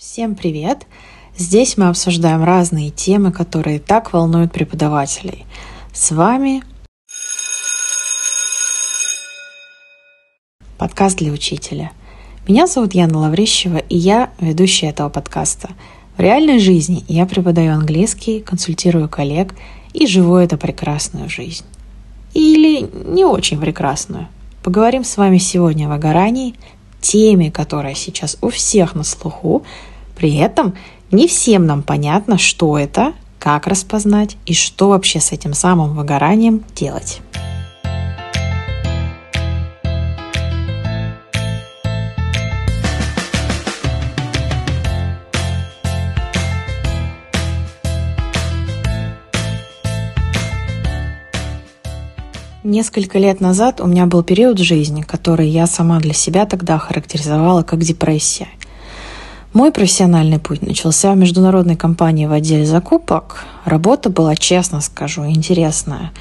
Всем привет! Здесь мы обсуждаем разные темы, которые так волнуют преподавателей. С вами подкаст для учителя. Меня зовут Яна Лаврищева, и я ведущая этого подкаста. В реальной жизни я преподаю английский, консультирую коллег и живу эту прекрасную жизнь. Или не очень прекрасную. Поговорим с вами сегодня о выгорании, теме, которая сейчас у всех на слуху, при этом не всем нам понятно, что это, как распознать и что вообще с этим самым выгоранием делать. Несколько лет назад у меня был период жизни, который я сама для себя тогда характеризовала как депрессия – мой профессиональный путь начался в международной компании в отделе закупок. Работа была, честно скажу, интересная.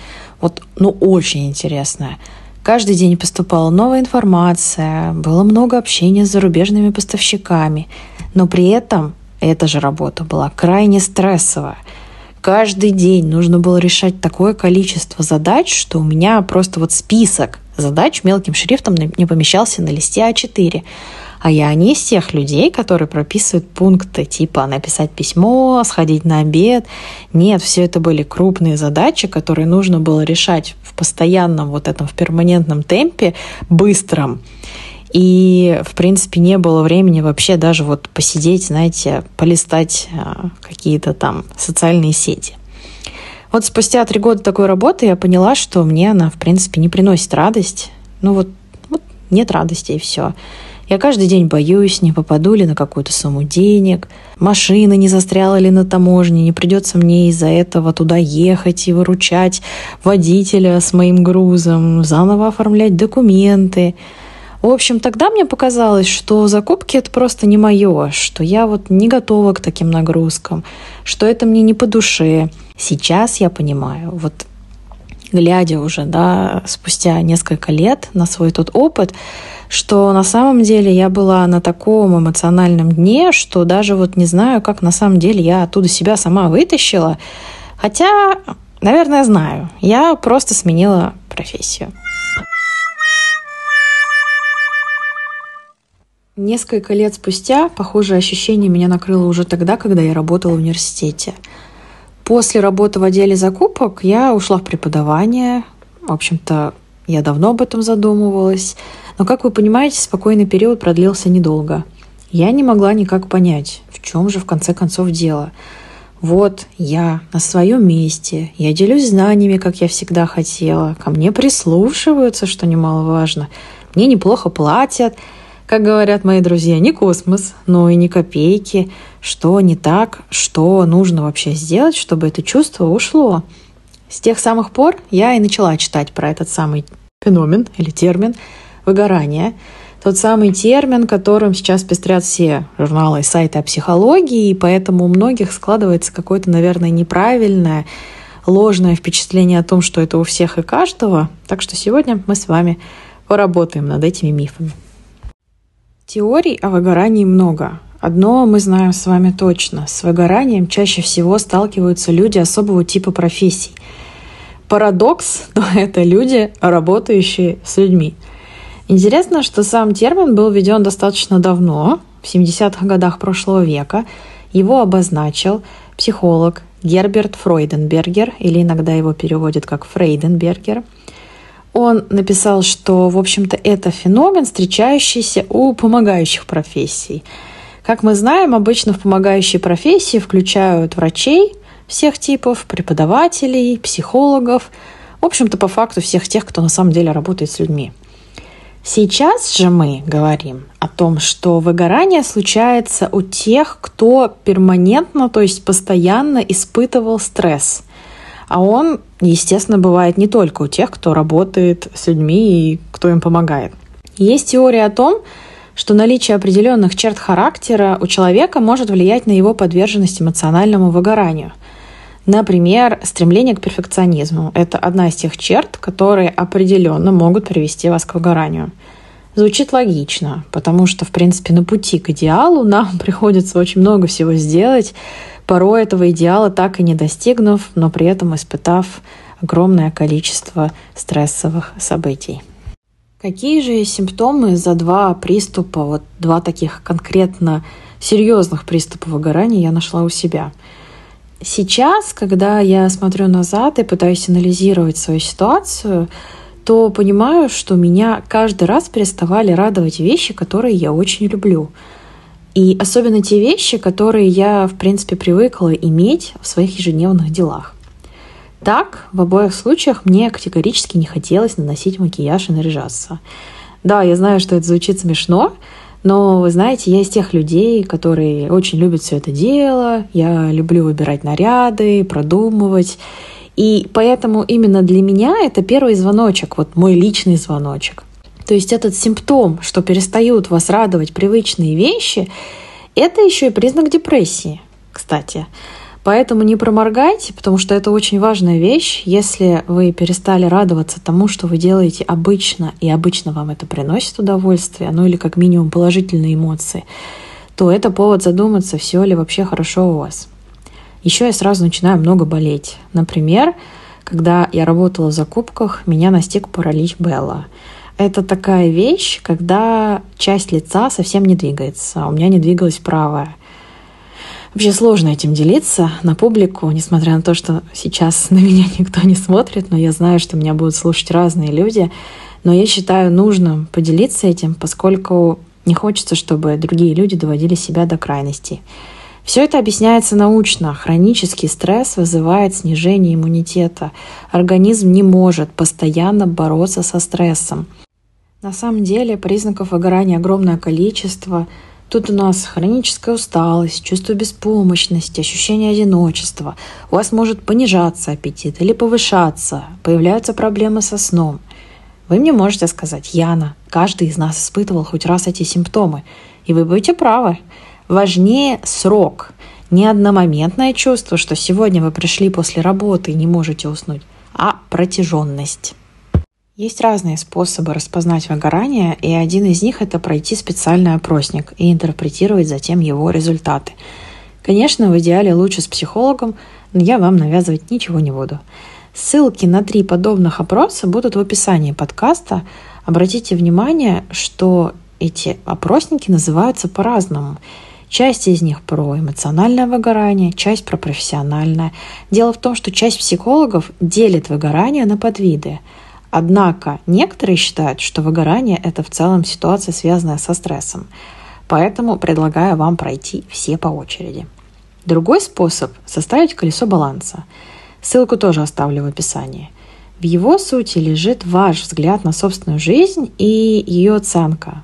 Вот, ну, очень интересная. Каждый день поступала новая информация, было много общения с зарубежными поставщиками, но при этом эта же работа была крайне стрессовая. Каждый день нужно было решать такое количество задач, что у меня просто вот список задач мелким шрифтом не помещался на листе А4. А я не из тех людей, которые прописывают пункты типа написать письмо, сходить на обед. Нет, все это были крупные задачи, которые нужно было решать в постоянном вот этом, в перманентном темпе, быстром. И, в принципе, не было времени вообще даже вот посидеть, знаете, полистать а, какие-то там социальные сети. Вот спустя три года такой работы я поняла, что мне она, в принципе, не приносит радость. Ну вот, вот нет радости и все. Я каждый день боюсь, не попаду ли на какую-то сумму денег, машина не застряла ли на таможне, не придется мне из-за этого туда ехать и выручать водителя с моим грузом, заново оформлять документы. В общем, тогда мне показалось, что закупки это просто не мое, что я вот не готова к таким нагрузкам, что это мне не по душе. Сейчас я понимаю, вот глядя уже, да, спустя несколько лет на свой тот опыт, что на самом деле я была на таком эмоциональном дне, что даже вот не знаю, как на самом деле я оттуда себя сама вытащила. Хотя, наверное, знаю. Я просто сменила профессию. Несколько лет спустя похожее ощущение меня накрыло уже тогда, когда я работала в университете. После работы в отделе закупок я ушла в преподавание. В общем-то, я давно об этом задумывалась. Но, как вы понимаете, спокойный период продлился недолго. Я не могла никак понять, в чем же в конце концов дело. Вот я на своем месте, я делюсь знаниями, как я всегда хотела, ко мне прислушиваются, что немаловажно, мне неплохо платят, как говорят мои друзья, не космос, но и не копейки. Что не так, что нужно вообще сделать, чтобы это чувство ушло. С тех самых пор я и начала читать про этот самый феномен или термин – выгорание. Тот самый термин, которым сейчас пестрят все журналы и сайты о психологии, и поэтому у многих складывается какое-то, наверное, неправильное, ложное впечатление о том, что это у всех и каждого. Так что сегодня мы с вами поработаем над этими мифами. Теорий о выгорании много. Одно мы знаем с вами точно. С выгоранием чаще всего сталкиваются люди особого типа профессий. Парадокс, но это люди, работающие с людьми – Интересно, что сам термин был введен достаточно давно, в 70-х годах прошлого века. Его обозначил психолог Герберт Фройденбергер, или иногда его переводят как Фрейденбергер. Он написал, что, в общем-то, это феномен, встречающийся у помогающих профессий. Как мы знаем, обычно в помогающие профессии включают врачей всех типов, преподавателей, психологов, в общем-то, по факту всех тех, кто на самом деле работает с людьми. Сейчас же мы говорим о том, что выгорание случается у тех, кто перманентно, то есть постоянно испытывал стресс. А он, естественно, бывает не только у тех, кто работает с людьми и кто им помогает. Есть теория о том, что наличие определенных черт характера у человека может влиять на его подверженность эмоциональному выгоранию – Например, стремление к перфекционизму – это одна из тех черт, которые определенно могут привести вас к выгоранию. Звучит логично, потому что, в принципе, на пути к идеалу нам приходится очень много всего сделать, порой этого идеала так и не достигнув, но при этом испытав огромное количество стрессовых событий. Какие же симптомы за два приступа, вот два таких конкретно серьезных приступа выгорания я нашла у себя? Сейчас, когда я смотрю назад и пытаюсь анализировать свою ситуацию, то понимаю, что меня каждый раз переставали радовать вещи, которые я очень люблю. И особенно те вещи, которые я, в принципе, привыкла иметь в своих ежедневных делах. Так, в обоих случаях мне категорически не хотелось наносить макияж и наряжаться. Да, я знаю, что это звучит смешно, но вы знаете, я из тех людей, которые очень любят все это дело. Я люблю выбирать наряды, продумывать. И поэтому именно для меня это первый звоночек, вот мой личный звоночек. То есть этот симптом, что перестают вас радовать привычные вещи, это еще и признак депрессии, кстати. Поэтому не проморгайте, потому что это очень важная вещь. Если вы перестали радоваться тому, что вы делаете обычно, и обычно вам это приносит удовольствие, ну или как минимум положительные эмоции, то это повод задуматься, все ли вообще хорошо у вас. Еще я сразу начинаю много болеть. Например, когда я работала в закупках, меня настиг паралич Белла. Это такая вещь, когда часть лица совсем не двигается, а у меня не двигалась правая. Вообще сложно этим делиться на публику, несмотря на то, что сейчас на меня никто не смотрит, но я знаю, что меня будут слушать разные люди. Но я считаю нужным поделиться этим, поскольку не хочется, чтобы другие люди доводили себя до крайностей. Все это объясняется научно. Хронический стресс вызывает снижение иммунитета. Организм не может постоянно бороться со стрессом. На самом деле признаков выгорания огромное количество – Тут у нас хроническая усталость, чувство беспомощности, ощущение одиночества. У вас может понижаться аппетит или повышаться, появляются проблемы со сном. Вы мне можете сказать, Яна, каждый из нас испытывал хоть раз эти симптомы, и вы будете правы. Важнее срок, не одномоментное чувство, что сегодня вы пришли после работы и не можете уснуть, а протяженность. Есть разные способы распознать выгорание, и один из них – это пройти специальный опросник и интерпретировать затем его результаты. Конечно, в идеале лучше с психологом, но я вам навязывать ничего не буду. Ссылки на три подобных опроса будут в описании подкаста. Обратите внимание, что эти опросники называются по-разному. Часть из них про эмоциональное выгорание, часть про профессиональное. Дело в том, что часть психологов делит выгорание на подвиды – Однако некоторые считают, что выгорание – это в целом ситуация, связанная со стрессом. Поэтому предлагаю вам пройти все по очереди. Другой способ – составить колесо баланса. Ссылку тоже оставлю в описании. В его сути лежит ваш взгляд на собственную жизнь и ее оценка.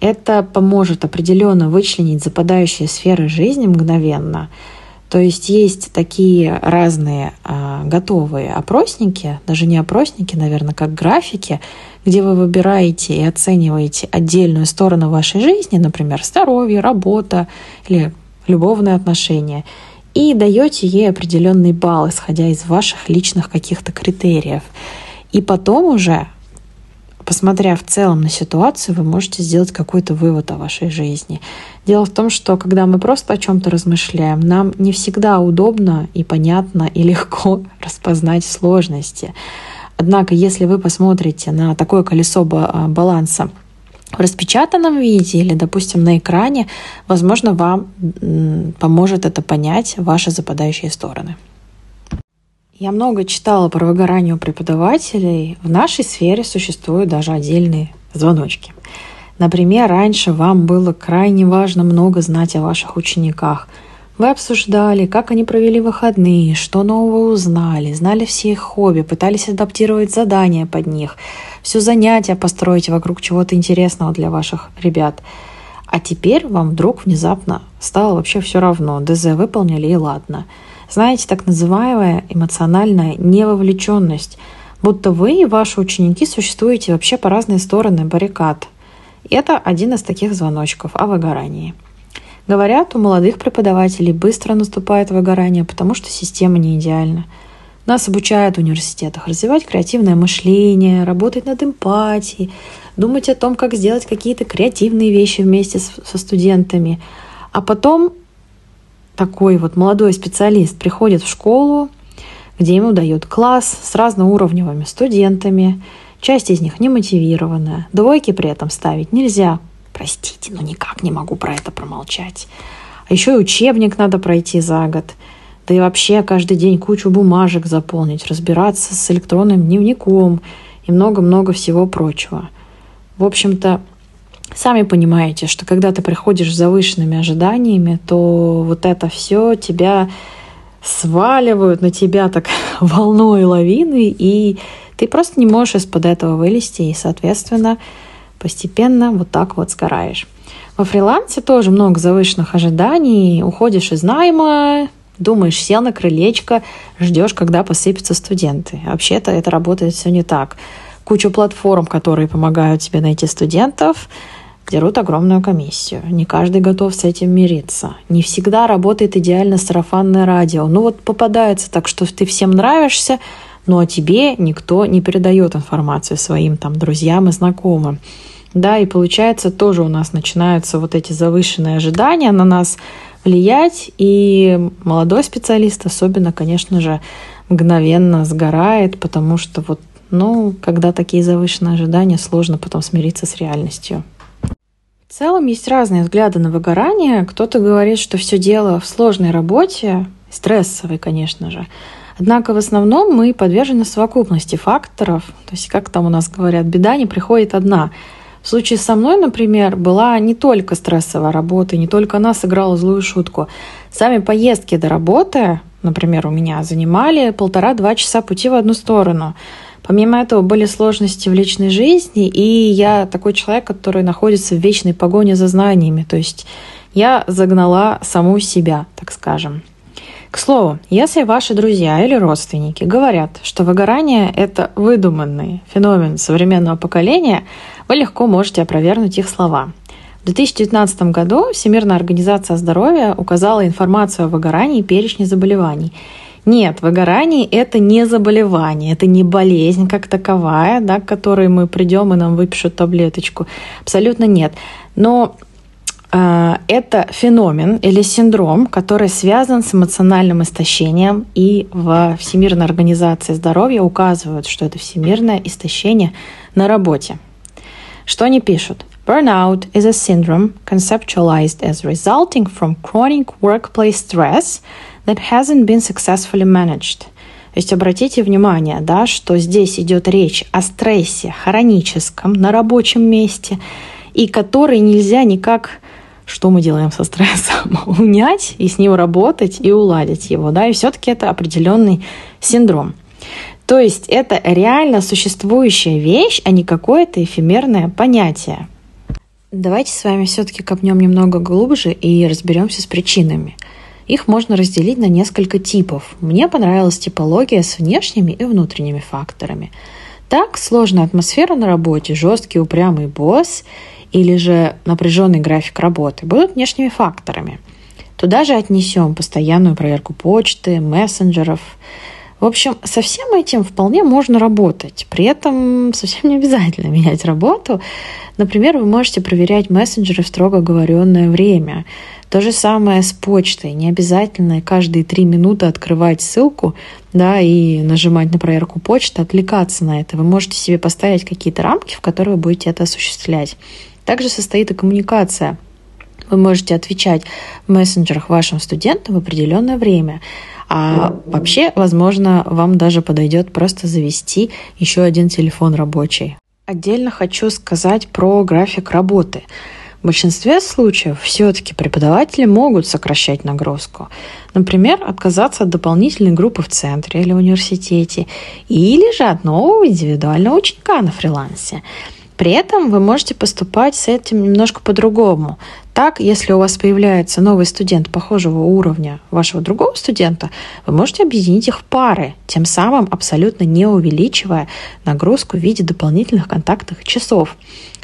Это поможет определенно вычленить западающие сферы жизни мгновенно – то есть есть такие разные а, готовые опросники, даже не опросники, наверное, как графики, где вы выбираете и оцениваете отдельную сторону вашей жизни, например, здоровье, работа или любовные отношения, и даете ей определенный балл, исходя из ваших личных каких-то критериев. И потом уже посмотря в целом на ситуацию, вы можете сделать какой-то вывод о вашей жизни. Дело в том, что когда мы просто о чем-то размышляем, нам не всегда удобно и понятно и легко распознать сложности. Однако, если вы посмотрите на такое колесо а, баланса в распечатанном виде или, допустим, на экране, возможно, вам поможет это понять ваши западающие стороны. Я много читала про выгорание у преподавателей. В нашей сфере существуют даже отдельные звоночки. Например, раньше вам было крайне важно много знать о ваших учениках. Вы обсуждали, как они провели выходные, что нового узнали, знали все их хобби, пытались адаптировать задания под них, все занятия построить вокруг чего-то интересного для ваших ребят. А теперь вам вдруг внезапно стало вообще все равно. ДЗ выполнили и ладно – знаете, так называемая эмоциональная невовлеченность, будто вы и ваши ученики существуете вообще по разные стороны баррикад. Это один из таких звоночков о выгорании. Говорят, у молодых преподавателей быстро наступает выгорание, потому что система не идеальна. Нас обучают в университетах развивать креативное мышление, работать над эмпатией, думать о том, как сделать какие-то креативные вещи вместе со студентами. А потом такой вот молодой специалист приходит в школу, где ему дают класс с разноуровневыми студентами, часть из них не мотивированная, двойки при этом ставить нельзя. Простите, но никак не могу про это промолчать. А еще и учебник надо пройти за год – да и вообще каждый день кучу бумажек заполнить, разбираться с электронным дневником и много-много всего прочего. В общем-то, сами понимаете, что когда ты приходишь с завышенными ожиданиями, то вот это все тебя сваливают на тебя так волной лавины, и ты просто не можешь из-под этого вылезти, и, соответственно, постепенно вот так вот сгораешь. Во фрилансе тоже много завышенных ожиданий, уходишь из найма, Думаешь, сел на крылечко, ждешь, когда посыпятся студенты. Вообще-то это работает все не так. Куча платформ, которые помогают тебе найти студентов, дерут огромную комиссию. Не каждый готов с этим мириться. Не всегда работает идеально сарафанное радио. Ну вот попадается так, что ты всем нравишься, но о тебе никто не передает информацию своим там друзьям и знакомым. Да, и получается тоже у нас начинаются вот эти завышенные ожидания на нас – влиять, и молодой специалист особенно, конечно же, мгновенно сгорает, потому что вот, ну, когда такие завышенные ожидания, сложно потом смириться с реальностью. В целом есть разные взгляды на выгорание. Кто-то говорит, что все дело в сложной работе, стрессовой, конечно же. Однако в основном мы подвержены совокупности факторов. То есть, как там у нас говорят, беда не приходит одна – в случае со мной, например, была не только стрессовая работа, не только она сыграла злую шутку. Сами поездки до работы, например, у меня занимали полтора-два часа пути в одну сторону. Помимо этого были сложности в личной жизни, и я такой человек, который находится в вечной погоне за знаниями. То есть я загнала саму себя, так скажем. К слову, если ваши друзья или родственники говорят, что выгорание – это выдуманный феномен современного поколения, вы легко можете опровергнуть их слова. В 2019 году Всемирная организация здоровья указала информацию о выгорании и перечне заболеваний. Нет, выгорание – это не заболевание, это не болезнь как таковая, да, к которой мы придем и нам выпишут таблеточку. Абсолютно нет. Но а, это феномен или синдром, который связан с эмоциональным истощением, и в Всемирной организации здоровья указывают, что это всемирное истощение на работе. Что они пишут? Burnout is a syndrome conceptualized as resulting from chronic workplace stress that hasn't been successfully managed. То есть обратите внимание, да, что здесь идет речь о стрессе хроническом на рабочем месте, и который нельзя никак что мы делаем со стрессом? Унять и с ним работать и уладить его, да, и все-таки это определенный синдром. То есть это реально существующая вещь, а не какое-то эфемерное понятие. Давайте с вами все-таки копнем немного глубже и разберемся с причинами. Их можно разделить на несколько типов. Мне понравилась типология с внешними и внутренними факторами. Так, сложная атмосфера на работе, жесткий упрямый босс или же напряженный график работы будут внешними факторами. Туда же отнесем постоянную проверку почты, мессенджеров. В общем, со всем этим вполне можно работать. При этом совсем не обязательно менять работу. Например, вы можете проверять мессенджеры в строго оговоренное время. То же самое с почтой. Не обязательно каждые три минуты открывать ссылку да, и нажимать на проверку почты, отвлекаться на это. Вы можете себе поставить какие-то рамки, в которые вы будете это осуществлять. Также состоит и коммуникация. Вы можете отвечать в мессенджерах вашим студентам в определенное время. А вообще, возможно, вам даже подойдет просто завести еще один телефон рабочий. Отдельно хочу сказать про график работы. В большинстве случаев все-таки преподаватели могут сокращать нагрузку. Например, отказаться от дополнительной группы в центре или университете, или же от нового индивидуального ученика на фрилансе. При этом вы можете поступать с этим немножко по-другому. Так, если у вас появляется новый студент похожего уровня вашего другого студента, вы можете объединить их в пары, тем самым абсолютно не увеличивая нагрузку в виде дополнительных контактных часов.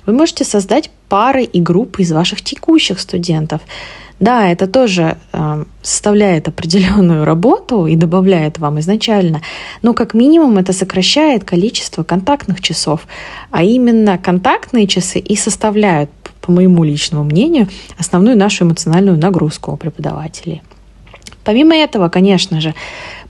Вы можете создать пары и группы из ваших текущих студентов. Да, это тоже э, составляет определенную работу и добавляет вам изначально, но как минимум это сокращает количество контактных часов, а именно контактные часы и составляют, по моему личному мнению, основную нашу эмоциональную нагрузку у преподавателей. Помимо этого, конечно же,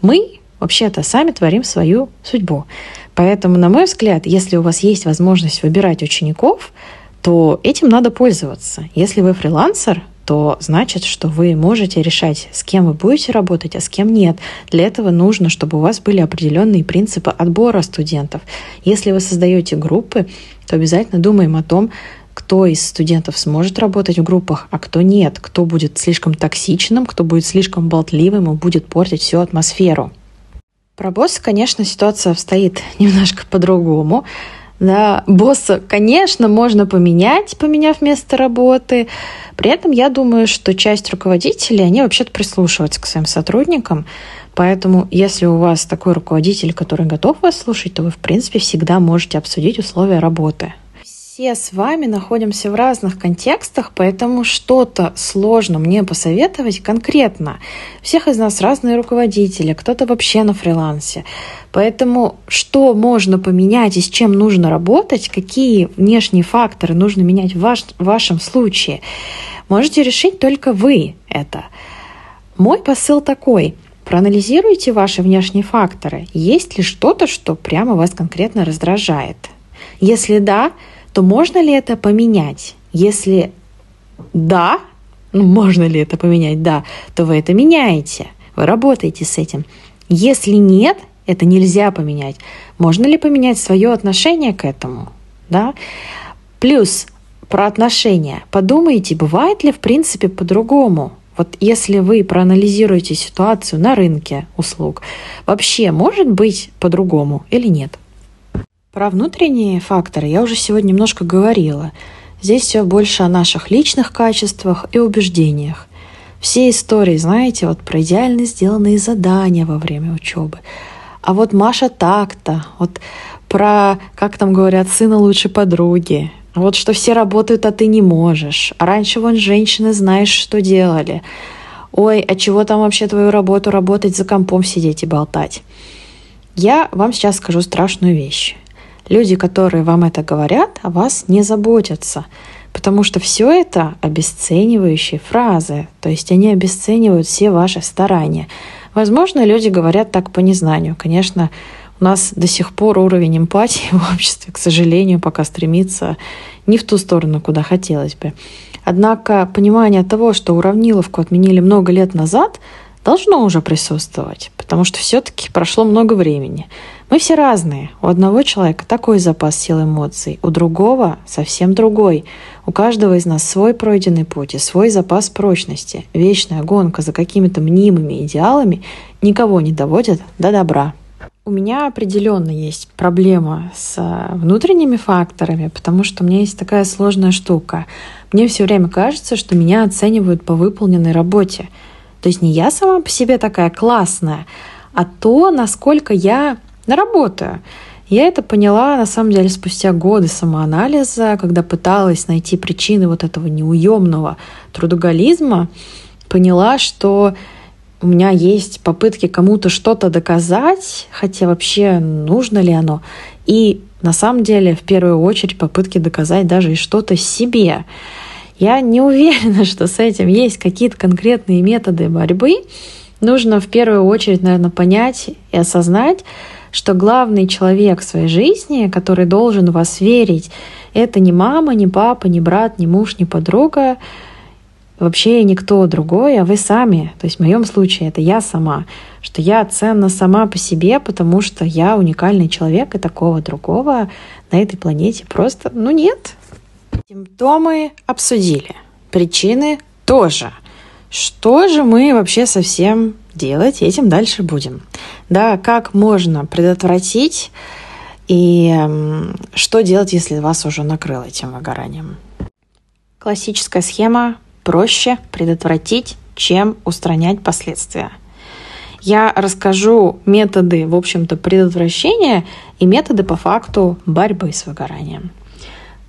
мы вообще-то сами творим свою судьбу. Поэтому, на мой взгляд, если у вас есть возможность выбирать учеников, то этим надо пользоваться. Если вы фрилансер, то значит, что вы можете решать, с кем вы будете работать, а с кем нет. Для этого нужно, чтобы у вас были определенные принципы отбора студентов. Если вы создаете группы, то обязательно думаем о том, кто из студентов сможет работать в группах, а кто нет, кто будет слишком токсичным, кто будет слишком болтливым и будет портить всю атмосферу. Про босса, конечно, ситуация обстоит немножко по-другому. Да, босса, конечно, можно поменять, поменяв место работы. При этом я думаю, что часть руководителей, они вообще-то прислушиваются к своим сотрудникам. Поэтому, если у вас такой руководитель, который готов вас слушать, то вы, в принципе, всегда можете обсудить условия работы все с вами находимся в разных контекстах, поэтому что-то сложно мне посоветовать конкретно. Всех из нас разные руководители, кто-то вообще на фрилансе. Поэтому что можно поменять и с чем нужно работать, какие внешние факторы нужно менять в, ваш, в вашем случае, можете решить только вы это. Мой посыл такой – Проанализируйте ваши внешние факторы. Есть ли что-то, что прямо вас конкретно раздражает? Если да, то можно ли это поменять? Если да, ну можно ли это поменять, да, то вы это меняете, вы работаете с этим. Если нет, это нельзя поменять. Можно ли поменять свое отношение к этому? Да? Плюс про отношения. Подумайте, бывает ли в принципе по-другому? Вот если вы проанализируете ситуацию на рынке услуг, вообще может быть по-другому или нет? Про внутренние факторы я уже сегодня немножко говорила. Здесь все больше о наших личных качествах и убеждениях. Все истории, знаете, вот про идеально сделанные задания во время учебы. А вот Маша так-то, вот про, как там говорят, сына лучшей подруги. Вот что все работают, а ты не можешь. А раньше вон женщины знаешь, что делали. Ой, а чего там вообще твою работу работать за компом сидеть и болтать? Я вам сейчас скажу страшную вещь. Люди, которые вам это говорят, о вас не заботятся, потому что все это обесценивающие фразы, то есть они обесценивают все ваши старания. Возможно, люди говорят так по незнанию. Конечно, у нас до сих пор уровень эмпатии в обществе, к сожалению, пока стремится не в ту сторону, куда хотелось бы. Однако понимание того, что уравниловку отменили много лет назад, должно уже присутствовать, потому что все-таки прошло много времени. Мы все разные. У одного человека такой запас сил эмоций, у другого совсем другой. У каждого из нас свой пройденный путь и свой запас прочности. Вечная гонка за какими-то мнимыми идеалами никого не доводит до добра. У меня определенно есть проблема с э, внутренними факторами, потому что у меня есть такая сложная штука. Мне все время кажется, что меня оценивают по выполненной работе. То есть не я сама по себе такая классная, а то, насколько я работаю. Я это поняла, на самом деле, спустя годы самоанализа, когда пыталась найти причины вот этого неуемного трудоголизма, поняла, что у меня есть попытки кому-то что-то доказать, хотя вообще нужно ли оно. И на самом деле, в первую очередь, попытки доказать даже и что-то себе. Я не уверена, что с этим есть какие-то конкретные методы борьбы. Нужно в первую очередь, наверное, понять и осознать, что главный человек в своей жизни, который должен в вас верить, это не мама, не папа, не брат, не муж, не подруга, вообще никто другой, а вы сами. То есть в моем случае это я сама, что я ценна сама по себе, потому что я уникальный человек, и такого другого на этой планете просто, ну нет. Симптомы обсудили, причины тоже. Что же мы вообще совсем делать, этим дальше будем. Да, как можно предотвратить и что делать, если вас уже накрыло этим выгоранием. Классическая схема проще предотвратить, чем устранять последствия. Я расскажу методы, в общем-то, предотвращения и методы по факту борьбы с выгоранием.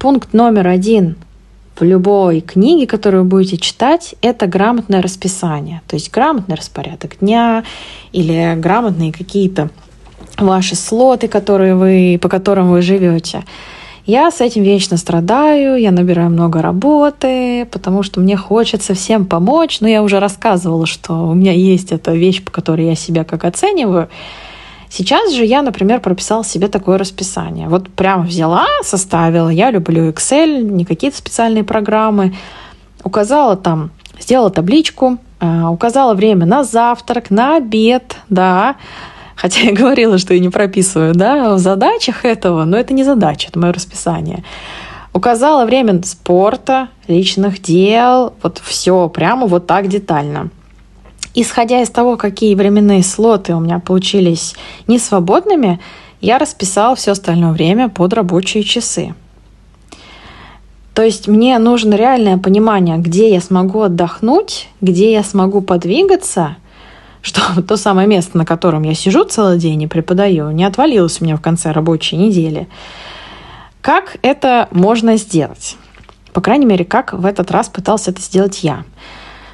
Пункт номер один в любой книге, которую вы будете читать, это грамотное расписание. То есть грамотный распорядок дня или грамотные какие-то ваши слоты, которые вы, по которым вы живете. Я с этим вечно страдаю, я набираю много работы, потому что мне хочется всем помочь. Но я уже рассказывала, что у меня есть эта вещь, по которой я себя как оцениваю. Сейчас же я, например, прописала себе такое расписание. Вот прям взяла, составила. Я люблю Excel, не какие-то специальные программы. Указала там, сделала табличку, э, указала время на завтрак, на обед, да, Хотя я говорила, что я не прописываю да, в задачах этого, но это не задача, это мое расписание. Указала время спорта, личных дел, вот все прямо вот так детально. Исходя из того, какие временные слоты у меня получились несвободными, я расписала все остальное время под рабочие часы. То есть мне нужно реальное понимание, где я смогу отдохнуть, где я смогу подвигаться, что то самое место, на котором я сижу целый день и преподаю, не отвалилось у меня в конце рабочей недели. Как это можно сделать? По крайней мере, как в этот раз пытался это сделать я.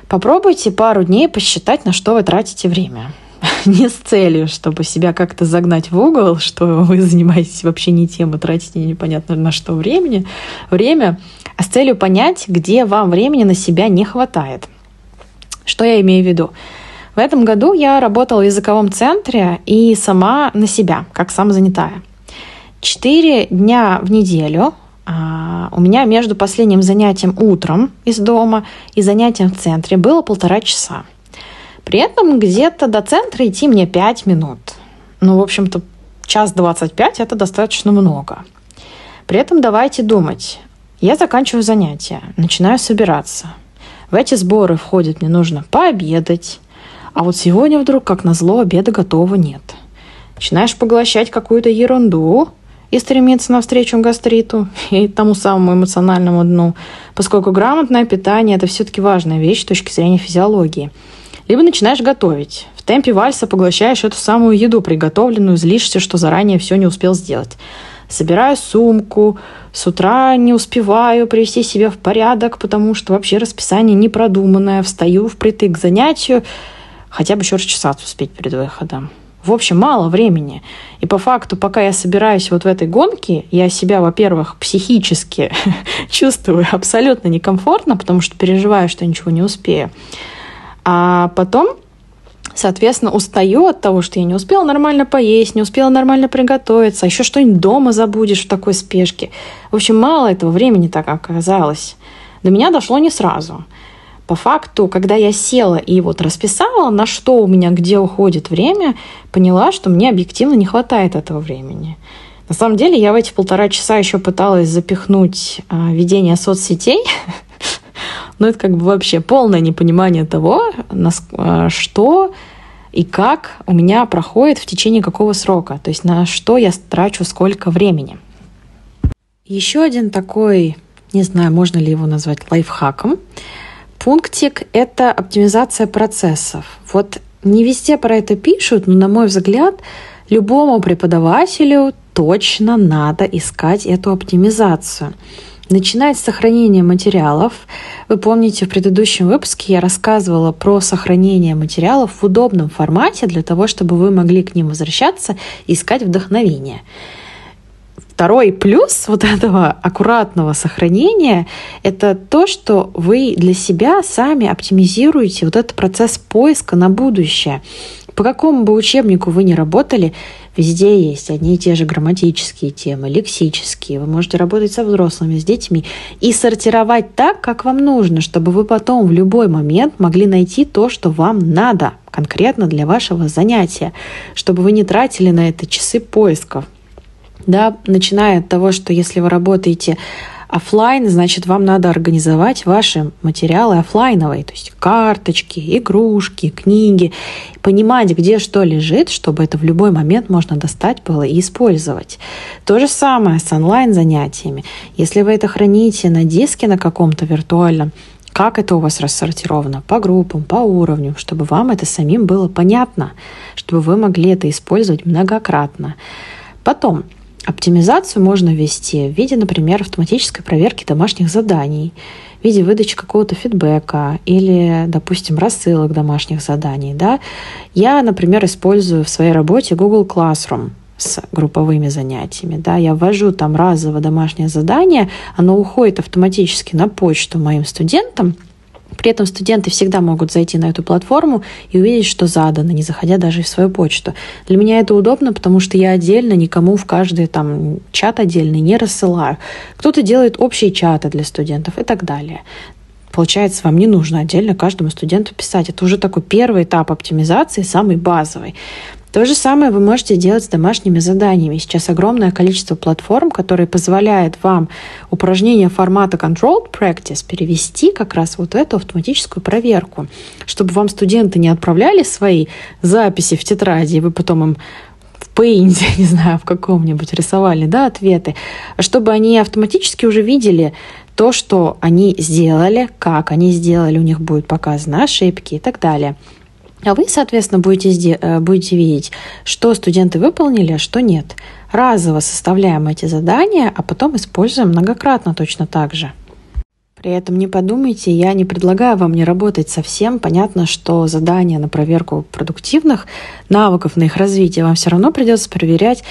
Попробуйте пару дней посчитать, на что вы тратите время. Не с целью, чтобы себя как-то загнать в угол, что вы занимаетесь вообще не тем и тратите непонятно на что времени, время, а с целью понять, где вам времени на себя не хватает. Что я имею в виду? В этом году я работала в языковом центре и сама на себя, как самозанятая. Четыре дня в неделю у меня между последним занятием утром из дома и занятием в центре было полтора часа. При этом где-то до центра идти мне пять минут. Ну, в общем-то, час двадцать пять – это достаточно много. При этом давайте думать. Я заканчиваю занятия, начинаю собираться. В эти сборы входит, мне нужно пообедать, а вот сегодня вдруг, как назло, обеда готова нет. Начинаешь поглощать какую-то ерунду и стремиться навстречу гастриту и тому самому эмоциональному дну, поскольку грамотное питание – это все-таки важная вещь с точки зрения физиологии. Либо начинаешь готовить. В темпе вальса поглощаешь эту самую еду, приготовленную, злишься, что заранее все не успел сделать. Собираю сумку, с утра не успеваю привести себя в порядок, потому что вообще расписание непродуманное, встаю впритык к занятию – хотя бы еще расчесаться успеть перед выходом. В общем, мало времени. И по факту, пока я собираюсь вот в этой гонке, я себя, во-первых, психически чувствую абсолютно некомфортно, потому что переживаю, что ничего не успею. А потом, соответственно, устаю от того, что я не успела нормально поесть, не успела нормально приготовиться, еще что-нибудь дома забудешь в такой спешке. В общем, мало этого времени так оказалось. До меня дошло не сразу – по факту, когда я села и вот расписала, на что у меня где уходит время, поняла, что мне объективно не хватает этого времени. На самом деле я в эти полтора часа еще пыталась запихнуть а, ведение соцсетей, но это как бы вообще полное непонимание того, а, что и как у меня проходит в течение какого срока, то есть на что я трачу сколько времени. Еще один такой, не знаю, можно ли его назвать лайфхаком, Пунктик – это оптимизация процессов. Вот не везде про это пишут, но, на мой взгляд, любому преподавателю точно надо искать эту оптимизацию. Начинать с сохранения материалов. Вы помните, в предыдущем выпуске я рассказывала про сохранение материалов в удобном формате для того, чтобы вы могли к ним возвращаться и искать вдохновение. Второй плюс вот этого аккуратного сохранения — это то, что вы для себя сами оптимизируете вот этот процесс поиска на будущее. По какому бы учебнику вы ни работали, везде есть одни и те же грамматические темы, лексические. Вы можете работать со взрослыми, с детьми и сортировать так, как вам нужно, чтобы вы потом в любой момент могли найти то, что вам надо конкретно для вашего занятия, чтобы вы не тратили на это часы поисков да, начиная от того, что если вы работаете офлайн, значит, вам надо организовать ваши материалы офлайновые, то есть карточки, игрушки, книги, понимать, где что лежит, чтобы это в любой момент можно достать было и использовать. То же самое с онлайн-занятиями. Если вы это храните на диске на каком-то виртуальном, как это у вас рассортировано по группам, по уровню, чтобы вам это самим было понятно, чтобы вы могли это использовать многократно. Потом, Оптимизацию можно ввести в виде, например, автоматической проверки домашних заданий, в виде выдачи какого-то фидбэка или, допустим, рассылок домашних заданий. Да? Я, например, использую в своей работе Google Classroom с групповыми занятиями. Да, я ввожу там разово домашнее задание, оно уходит автоматически на почту моим студентам, при этом студенты всегда могут зайти на эту платформу и увидеть, что задано, не заходя даже в свою почту. Для меня это удобно, потому что я отдельно никому в каждый там чат отдельный не рассылаю. Кто-то делает общие чаты для студентов и так далее. Получается, вам не нужно отдельно каждому студенту писать. Это уже такой первый этап оптимизации, самый базовый. То же самое вы можете делать с домашними заданиями. Сейчас огромное количество платформ, которые позволяют вам упражнение формата Controlled Practice перевести как раз вот эту автоматическую проверку, чтобы вам студенты не отправляли свои записи в тетради, и вы потом им в Paint, не знаю, в каком-нибудь рисовали, да, ответы, а чтобы они автоматически уже видели то, что они сделали, как они сделали, у них будет показано ошибки и так далее. А вы, соответственно, будете, э, будете видеть, что студенты выполнили, а что нет. Разово составляем эти задания, а потом используем многократно точно так же. При этом не подумайте, я не предлагаю вам не работать совсем. Понятно, что задания на проверку продуктивных навыков, на их развитие вам все равно придется проверять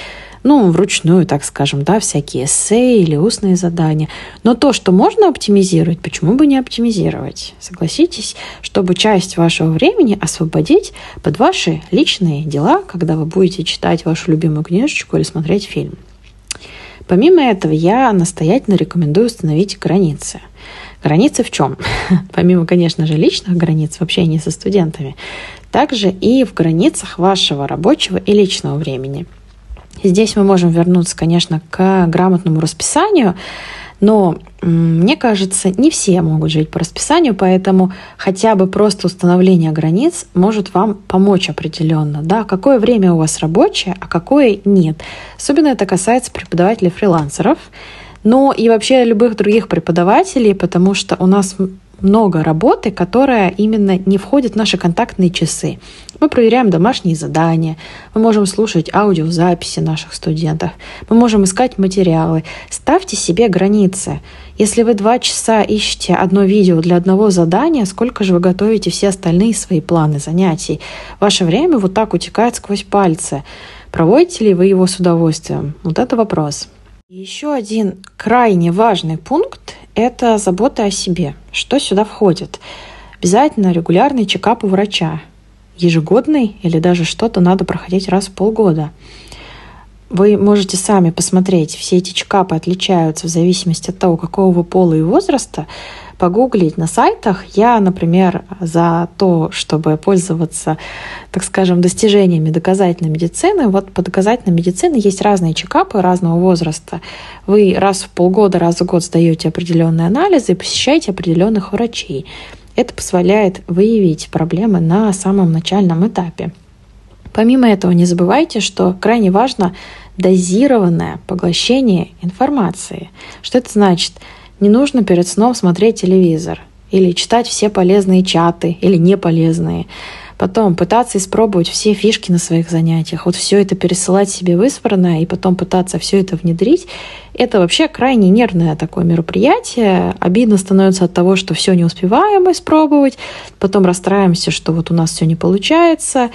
ну, вручную, так скажем, да, всякие эссе или устные задания. Но то, что можно оптимизировать, почему бы не оптимизировать? Согласитесь, чтобы часть вашего времени освободить под ваши личные дела, когда вы будете читать вашу любимую книжечку или смотреть фильм. Помимо этого, я настоятельно рекомендую установить границы. Границы в чем? Помимо, конечно же, личных границ в общении со студентами, также и в границах вашего рабочего и личного времени – Здесь мы можем вернуться, конечно, к грамотному расписанию, но мне кажется, не все могут жить по расписанию, поэтому хотя бы просто установление границ может вам помочь определенно. Да, какое время у вас рабочее, а какое нет. Особенно это касается преподавателей-фрилансеров, но и вообще любых других преподавателей, потому что у нас много работы, которая именно не входит в наши контактные часы. Мы проверяем домашние задания, мы можем слушать аудиозаписи наших студентов, мы можем искать материалы. Ставьте себе границы. Если вы два часа ищете одно видео для одного задания, сколько же вы готовите все остальные свои планы занятий? Ваше время вот так утекает сквозь пальцы. Проводите ли вы его с удовольствием? Вот это вопрос. Еще один крайне важный пункт – это забота о себе. Что сюда входит? Обязательно регулярный чекап у врача. Ежегодный или даже что-то надо проходить раз в полгода. Вы можете сами посмотреть, все эти чекапы отличаются в зависимости от того, какого вы пола и возраста погуглить на сайтах. Я, например, за то, чтобы пользоваться, так скажем, достижениями доказательной медицины. Вот по доказательной медицине есть разные чекапы разного возраста. Вы раз в полгода, раз в год сдаете определенные анализы и посещаете определенных врачей. Это позволяет выявить проблемы на самом начальном этапе. Помимо этого, не забывайте, что крайне важно дозированное поглощение информации. Что это значит? Не нужно перед сном смотреть телевизор или читать все полезные чаты или неполезные. Потом пытаться испробовать все фишки на своих занятиях. Вот все это пересылать себе выспорно и потом пытаться все это внедрить. Это вообще крайне нервное такое мероприятие. Обидно становится от того, что все не успеваем испробовать. Потом расстраиваемся, что вот у нас все не получается.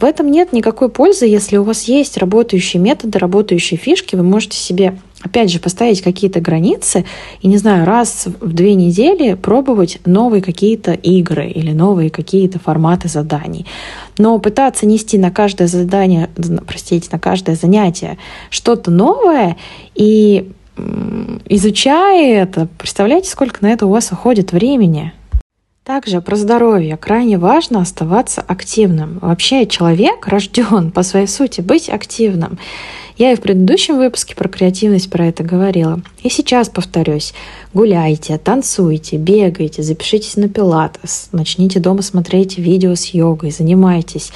В этом нет никакой пользы, если у вас есть работающие методы, работающие фишки, вы можете себе опять же, поставить какие-то границы и, не знаю, раз в две недели пробовать новые какие-то игры или новые какие-то форматы заданий. Но пытаться нести на каждое задание, простите, на каждое занятие что-то новое и изучая это, представляете, сколько на это у вас уходит времени. Также про здоровье крайне важно оставаться активным. Вообще человек рожден по своей сути быть активным. Я и в предыдущем выпуске про креативность про это говорила. И сейчас повторюсь. Гуляйте, танцуйте, бегайте, запишитесь на пилатес, начните дома смотреть видео с йогой, занимайтесь.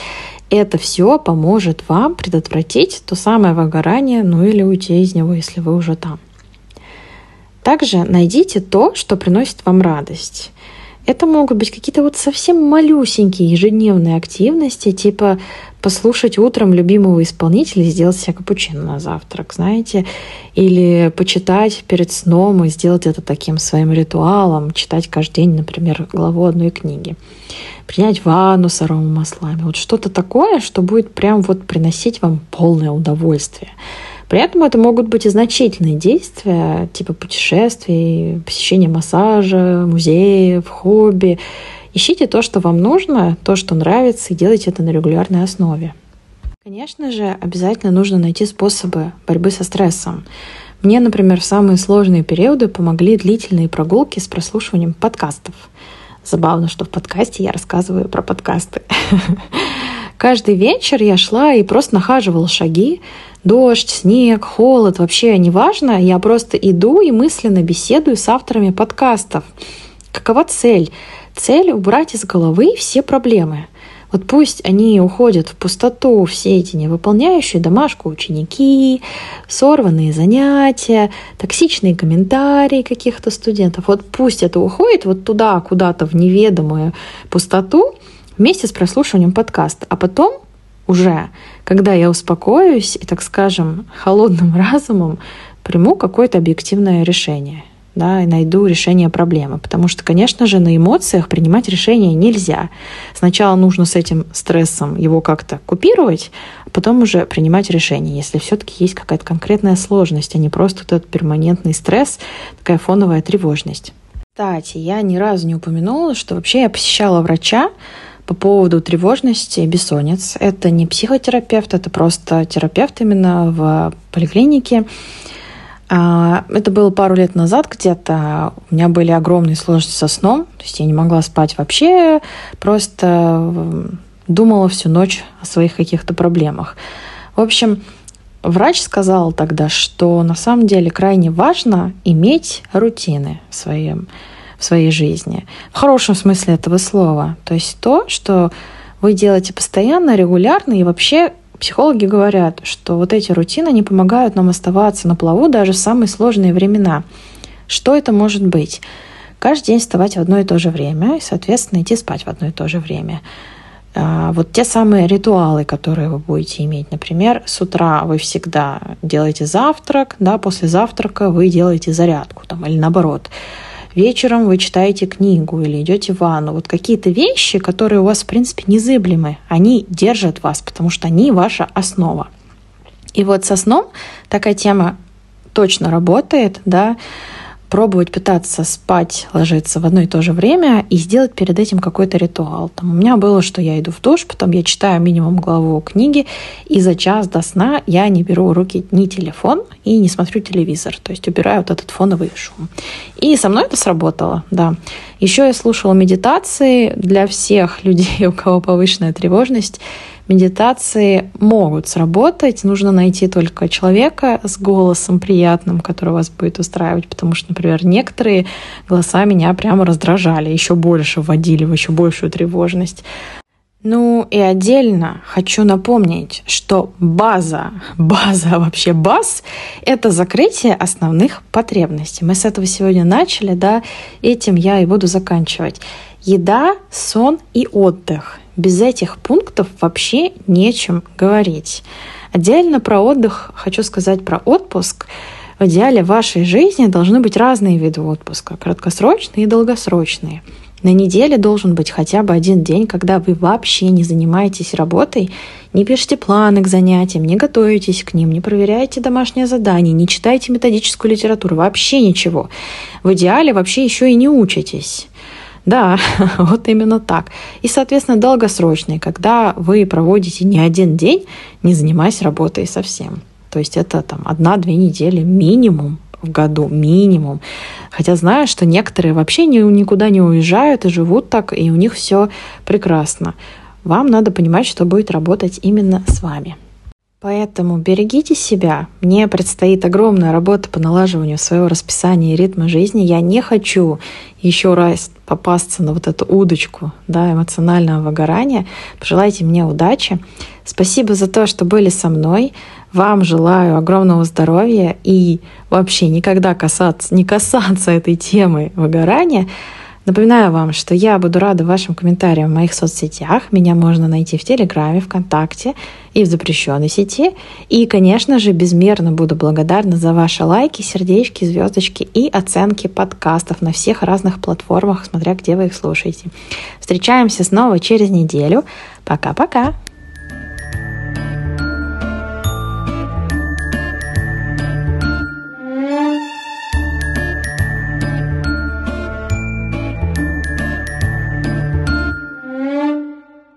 Это все поможет вам предотвратить то самое выгорание, ну или уйти из него, если вы уже там. Также найдите то, что приносит вам радость. Это могут быть какие-то вот совсем малюсенькие ежедневные активности, типа послушать утром любимого исполнителя и сделать себе капучино на завтрак, знаете, или почитать перед сном и сделать это таким своим ритуалом, читать каждый день, например, главу одной книги. Принять ванну с аромамаслами. Вот что-то такое, что будет прям вот приносить вам полное удовольствие. При этом это могут быть и значительные действия, типа путешествий, посещения массажа, музеев, хобби. Ищите то, что вам нужно, то, что нравится, и делайте это на регулярной основе. Конечно же, обязательно нужно найти способы борьбы со стрессом. Мне, например, в самые сложные периоды помогли длительные прогулки с прослушиванием подкастов. Забавно, что в подкасте я рассказываю про подкасты. Каждый вечер я шла и просто нахаживала шаги, дождь, снег, холод, вообще неважно, я просто иду и мысленно беседую с авторами подкастов. Какова цель? Цель — убрать из головы все проблемы. Вот пусть они уходят в пустоту, все эти невыполняющие домашку ученики, сорванные занятия, токсичные комментарии каких-то студентов. Вот пусть это уходит вот туда, куда-то в неведомую пустоту вместе с прослушиванием подкаста. А потом уже, когда я успокоюсь и, так скажем, холодным разумом приму какое-то объективное решение да, и найду решение проблемы. Потому что, конечно же, на эмоциях принимать решения нельзя. Сначала нужно с этим стрессом его как-то купировать, а потом уже принимать решение, если все-таки есть какая-то конкретная сложность, а не просто этот перманентный стресс, такая фоновая тревожность. Кстати, я ни разу не упомянула, что вообще я посещала врача, по поводу тревожности бессонниц. Это не психотерапевт, это просто терапевт именно в поликлинике. А, это было пару лет назад где-то. У меня были огромные сложности со сном. То есть я не могла спать вообще. Просто думала всю ночь о своих каких-то проблемах. В общем, врач сказал тогда, что на самом деле крайне важно иметь рутины в своем в своей жизни. В хорошем смысле этого слова. То есть то, что вы делаете постоянно, регулярно, и вообще психологи говорят, что вот эти рутины не помогают нам оставаться на плаву даже в самые сложные времена. Что это может быть? Каждый день вставать в одно и то же время и, соответственно, идти спать в одно и то же время. А, вот те самые ритуалы, которые вы будете иметь. Например, с утра вы всегда делаете завтрак, да, после завтрака вы делаете зарядку, там, или наоборот вечером вы читаете книгу или идете в ванну. Вот какие-то вещи, которые у вас, в принципе, незыблемы, они держат вас, потому что они ваша основа. И вот со сном такая тема точно работает, да, пробовать пытаться спать, ложиться в одно и то же время и сделать перед этим какой-то ритуал. Там у меня было, что я иду в душ, потом я читаю минимум главу книги, и за час до сна я не беру в руки ни телефон и не смотрю телевизор. То есть убираю вот этот фоновый шум. И со мной это сработало, да. Еще я слушала медитации для всех людей, у кого повышенная тревожность медитации могут сработать. Нужно найти только человека с голосом приятным, который вас будет устраивать, потому что, например, некоторые голоса меня прямо раздражали, еще больше вводили в еще большую тревожность. Ну и отдельно хочу напомнить, что база, база вообще баз — это закрытие основных потребностей. Мы с этого сегодня начали, да, этим я и буду заканчивать. Еда, сон и отдых. Без этих пунктов вообще нечем говорить. Отдельно про отдых хочу сказать про отпуск. В идеале в вашей жизни должны быть разные виды отпуска, краткосрочные и долгосрочные. На неделе должен быть хотя бы один день, когда вы вообще не занимаетесь работой, не пишете планы к занятиям, не готовитесь к ним, не проверяете домашние задания, не читаете методическую литературу, вообще ничего. В идеале вообще еще и не учитесь. Да, вот именно так. И, соответственно, долгосрочные, когда вы проводите не один день, не занимаясь работой совсем. То есть это там одна-две недели минимум в году, минимум. Хотя знаю, что некоторые вообще никуда не уезжают и живут так, и у них все прекрасно. Вам надо понимать, что будет работать именно с вами. Поэтому берегите себя. Мне предстоит огромная работа по налаживанию своего расписания и ритма жизни. Я не хочу еще раз попасться на вот эту удочку да, эмоционального выгорания. Пожелайте мне удачи. Спасибо за то, что были со мной. Вам желаю огромного здоровья и вообще никогда касаться, не касаться этой темы выгорания. Напоминаю вам, что я буду рада вашим комментариям в моих соцсетях. Меня можно найти в Телеграме, ВКонтакте и в запрещенной сети. И, конечно же, безмерно буду благодарна за ваши лайки, сердечки, звездочки и оценки подкастов на всех разных платформах, смотря где вы их слушаете. Встречаемся снова через неделю. Пока-пока!